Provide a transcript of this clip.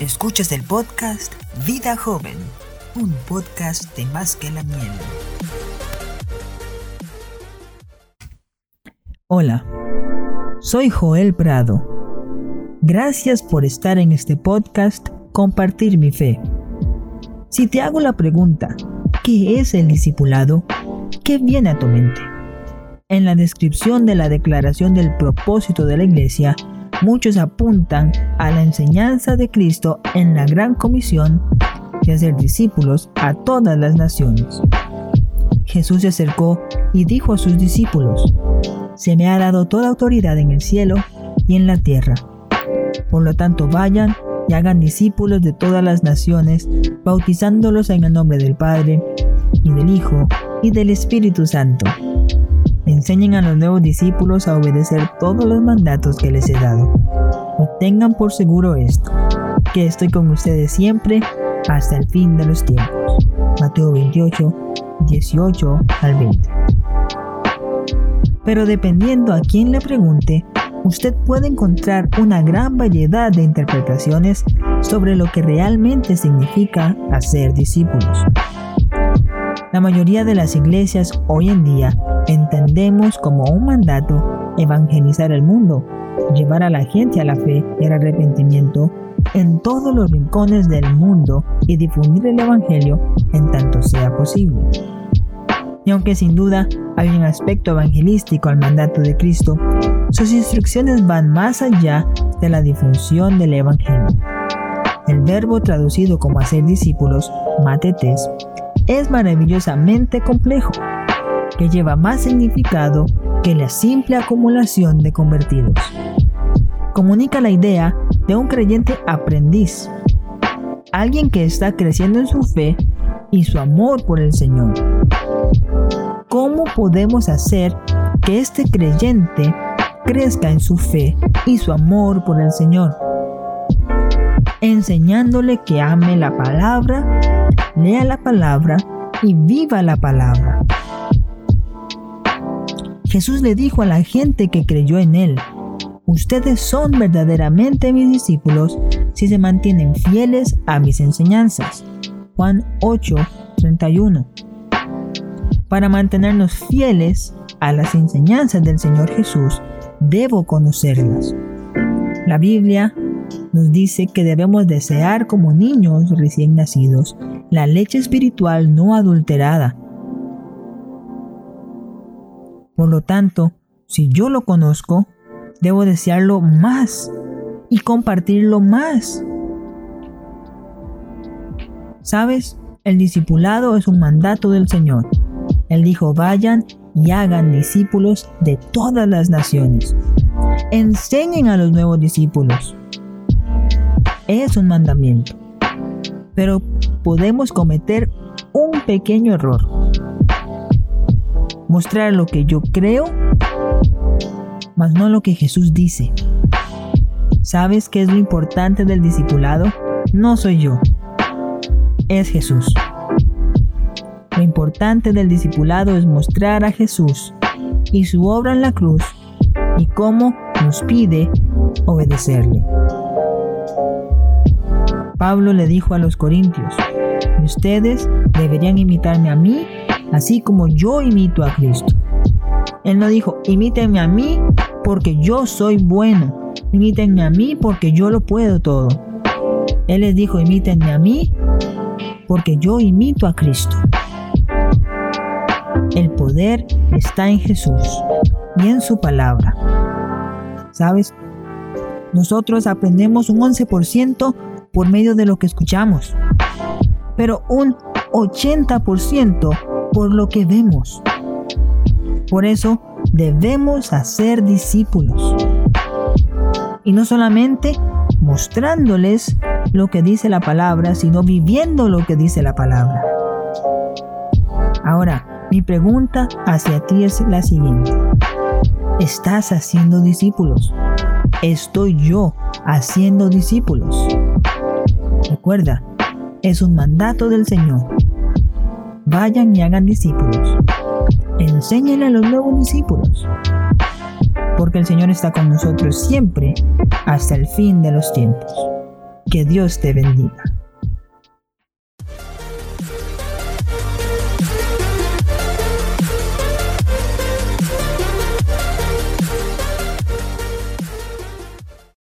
Escuchas el podcast Vida Joven, un podcast de más que la miel. Hola, soy Joel Prado. Gracias por estar en este podcast Compartir mi fe. Si te hago la pregunta, ¿qué es el discipulado? ¿Qué viene a tu mente? En la descripción de la declaración del propósito de la iglesia, muchos apuntan a la enseñanza de Cristo en la gran comisión de hacer discípulos a todas las naciones. Jesús se acercó y dijo a sus discípulos, Se me ha dado toda autoridad en el cielo y en la tierra. Por lo tanto, vayan y hagan discípulos de todas las naciones, bautizándolos en el nombre del Padre, y del Hijo, y del Espíritu Santo enseñen a los nuevos discípulos a obedecer todos los mandatos que les he dado. Y tengan por seguro esto, que estoy con ustedes siempre hasta el fin de los tiempos. Mateo 28, 18 al 20. Pero dependiendo a quién le pregunte, usted puede encontrar una gran variedad de interpretaciones sobre lo que realmente significa hacer discípulos. La mayoría de las iglesias hoy en día entendemos como un mandato evangelizar el mundo, llevar a la gente a la fe y al arrepentimiento en todos los rincones del mundo y difundir el Evangelio en tanto sea posible. Y aunque sin duda hay un aspecto evangelístico al mandato de Cristo, sus instrucciones van más allá de la difusión del Evangelio. El verbo traducido como hacer discípulos, matetes, es maravillosamente complejo, que lleva más significado que la simple acumulación de convertidos. Comunica la idea de un creyente aprendiz, alguien que está creciendo en su fe y su amor por el Señor. ¿Cómo podemos hacer que este creyente crezca en su fe y su amor por el Señor? Enseñándole que ame la palabra lea la palabra y viva la palabra. Jesús le dijo a la gente que creyó en él, ustedes son verdaderamente mis discípulos si se mantienen fieles a mis enseñanzas. Juan 8, 31. Para mantenernos fieles a las enseñanzas del Señor Jesús, debo conocerlas. La Biblia nos dice que debemos desear como niños recién nacidos la leche espiritual no adulterada. Por lo tanto, si yo lo conozco, debo desearlo más y compartirlo más. ¿Sabes? El discipulado es un mandato del Señor. Él dijo, vayan y hagan discípulos de todas las naciones. Enseñen a los nuevos discípulos. Es un mandamiento. Pero podemos cometer un pequeño error. Mostrar lo que yo creo, mas no lo que Jesús dice. ¿Sabes qué es lo importante del discipulado? No soy yo, es Jesús. Lo importante del discipulado es mostrar a Jesús y su obra en la cruz y cómo nos pide obedecerle. Pablo le dijo a los corintios, ustedes deberían imitarme a mí, así como yo imito a Cristo. Él no dijo, imítenme a mí porque yo soy bueno, imítenme a mí porque yo lo puedo todo. Él les dijo, imítenme a mí porque yo imito a Cristo. El poder está en Jesús y en su palabra. ¿Sabes? Nosotros aprendemos un 11% por medio de lo que escuchamos, pero un 80% por lo que vemos. Por eso debemos hacer discípulos. Y no solamente mostrándoles lo que dice la palabra, sino viviendo lo que dice la palabra. Ahora, mi pregunta hacia ti es la siguiente. ¿Estás haciendo discípulos? ¿Estoy yo haciendo discípulos? recuerda, es un mandato del Señor. Vayan y hagan discípulos. Enséñenle a los nuevos discípulos. Porque el Señor está con nosotros siempre hasta el fin de los tiempos. Que Dios te bendiga.